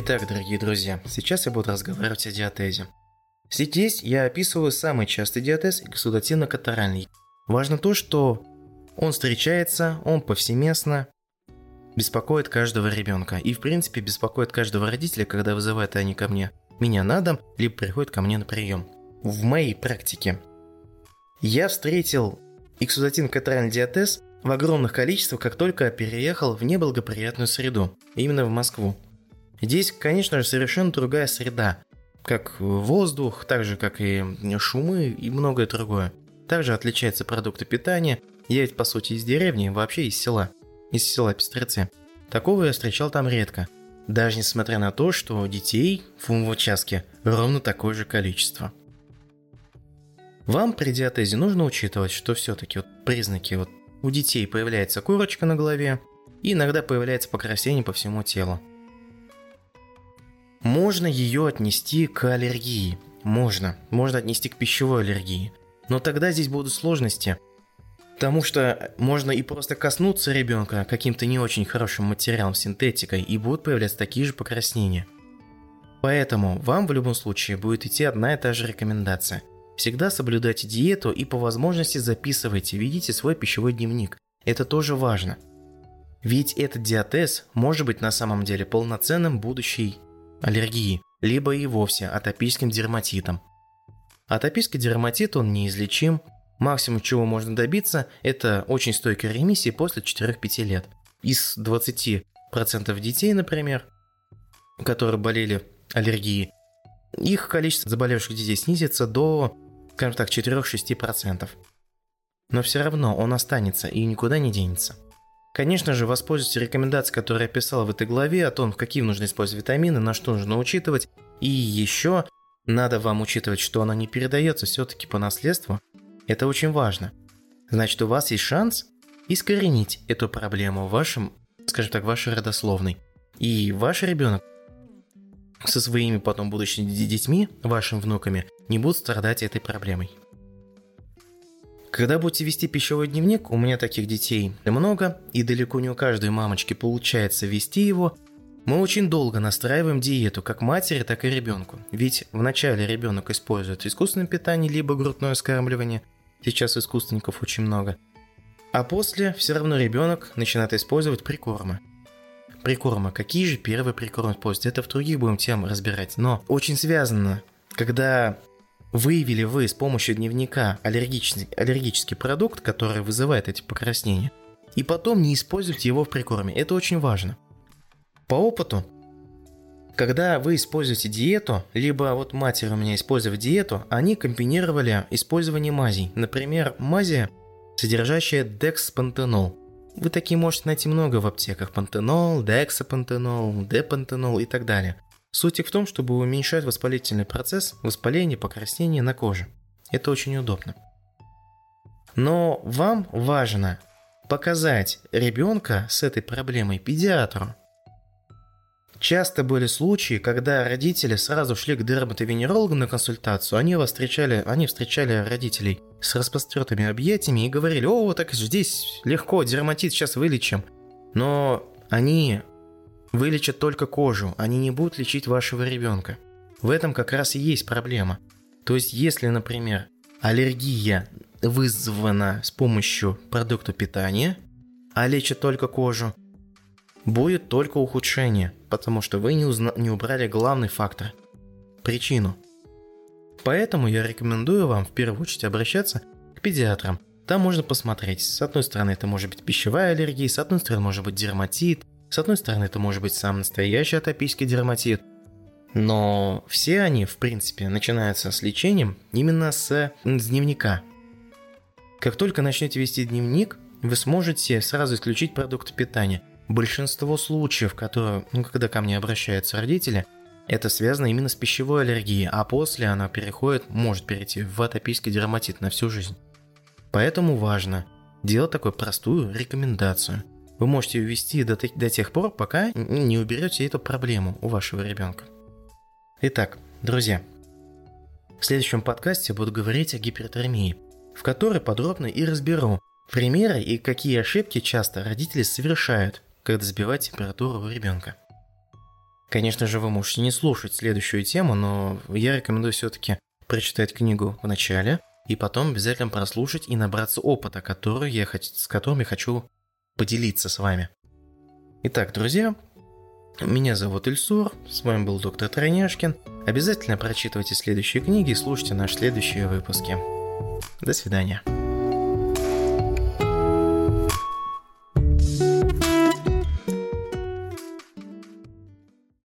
Итак, дорогие друзья, сейчас я буду разговаривать о диатезе. Здесь я описываю самый частый диатез – эксудативно-катаральный. Важно то, что он встречается, он повсеместно, беспокоит каждого ребенка. И, в принципе, беспокоит каждого родителя, когда вызывают они ко мне меня на дом, либо приходят ко мне на прием. В моей практике я встретил эксудативно-катаральный диатез в огромных количествах, как только переехал в неблагоприятную среду, именно в Москву. Здесь, конечно же, совершенно другая среда, как воздух, так же, как и шумы и многое другое. Также отличаются продукты питания. Я ведь, по сути, из деревни, вообще из села, из села Пестрецы. Такого я встречал там редко. Даже несмотря на то, что детей в участке ровно такое же количество. Вам при диатезе нужно учитывать, что все-таки вот признаки вот у детей появляется корочка на голове, и иногда появляется покраснение по всему телу. Можно ее отнести к аллергии. Можно. Можно отнести к пищевой аллергии. Но тогда здесь будут сложности. Потому что можно и просто коснуться ребенка каким-то не очень хорошим материалом, синтетикой, и будут появляться такие же покраснения. Поэтому вам в любом случае будет идти одна и та же рекомендация. Всегда соблюдайте диету и по возможности записывайте, ведите свой пищевой дневник. Это тоже важно. Ведь этот диатез может быть на самом деле полноценным будущей аллергии, либо и вовсе атопическим дерматитом. Атопический дерматит, он неизлечим. Максимум, чего можно добиться, это очень стойкой ремиссии после 4-5 лет. Из 20% детей, например, которые болели аллергией, их количество заболевших детей снизится до, скажем так, 4-6%. Но все равно он останется и никуда не денется. Конечно же, воспользуйтесь рекомендацией, которую я писал в этой главе, о том, какие нужно использовать витамины, на что нужно учитывать. И еще надо вам учитывать, что она не передается все-таки по наследству. Это очень важно. Значит, у вас есть шанс искоренить эту проблему в вашем, скажем так, вашей родословной. И ваш ребенок со своими потом будущими детьми, вашими внуками, не будут страдать этой проблемой. Когда будете вести пищевой дневник, у меня таких детей много, и далеко не у каждой мамочки получается вести его, мы очень долго настраиваем диету как матери, так и ребенку. Ведь вначале ребенок использует искусственное питание, либо грудное скармливание, сейчас искусственников очень много, а после все равно ребенок начинает использовать прикормы. Прикормы. Какие же первые прикормы использовать? Это в других будем тем разбирать. Но очень связано, когда Выявили вы с помощью дневника аллергический, аллергический продукт, который вызывает эти покраснения, и потом не используйте его в прикорме. Это очень важно. По опыту, когда вы используете диету, либо вот матери у меня использовали диету, они комбинировали использование мазей. Например, мази, содержащая декспантенол. Вы такие можете найти много в аптеках. Пантенол, дексапантенол, депантенол и так далее. Суть их в том, чтобы уменьшать воспалительный процесс, воспаление, покраснение на коже. Это очень удобно. Но вам важно показать ребенка с этой проблемой педиатру. Часто были случаи, когда родители сразу шли к дерматовенерологу на консультацию, они вас встречали, они встречали родителей с распростертыми объятиями и говорили, о, так здесь легко, дерматит сейчас вылечим. Но они вылечат только кожу, они не будут лечить вашего ребенка. В этом как раз и есть проблема. То есть, если, например, аллергия вызвана с помощью продукта питания, а лечит только кожу, будет только ухудшение, потому что вы не, узна- не убрали главный фактор – причину. Поэтому я рекомендую вам в первую очередь обращаться к педиатрам. Там можно посмотреть. С одной стороны, это может быть пищевая аллергия, с одной стороны, может быть дерматит – с одной стороны, это может быть сам настоящий атопический дерматит, но все они, в принципе, начинаются с лечением именно с, с дневника. Как только начнете вести дневник, вы сможете сразу исключить продукты питания. Большинство случаев, которые, ну, когда ко мне обращаются родители, это связано именно с пищевой аллергией, а после она переходит, может перейти в атопический дерматит на всю жизнь. Поэтому важно делать такую простую рекомендацию – вы можете ввести до, до тех пор, пока не уберете эту проблему у вашего ребенка. Итак, друзья, в следующем подкасте буду говорить о гипертермии, в которой подробно и разберу примеры и какие ошибки часто родители совершают, когда сбивать температуру у ребенка. Конечно же, вы можете не слушать следующую тему, но я рекомендую все-таки прочитать книгу в начале и потом обязательно прослушать и набраться опыта, который я, с которым я хочу поделиться с вами. Итак, друзья, меня зовут Ильсур, с вами был доктор Тройняшкин. Обязательно прочитывайте следующие книги и слушайте наши следующие выпуски. До свидания.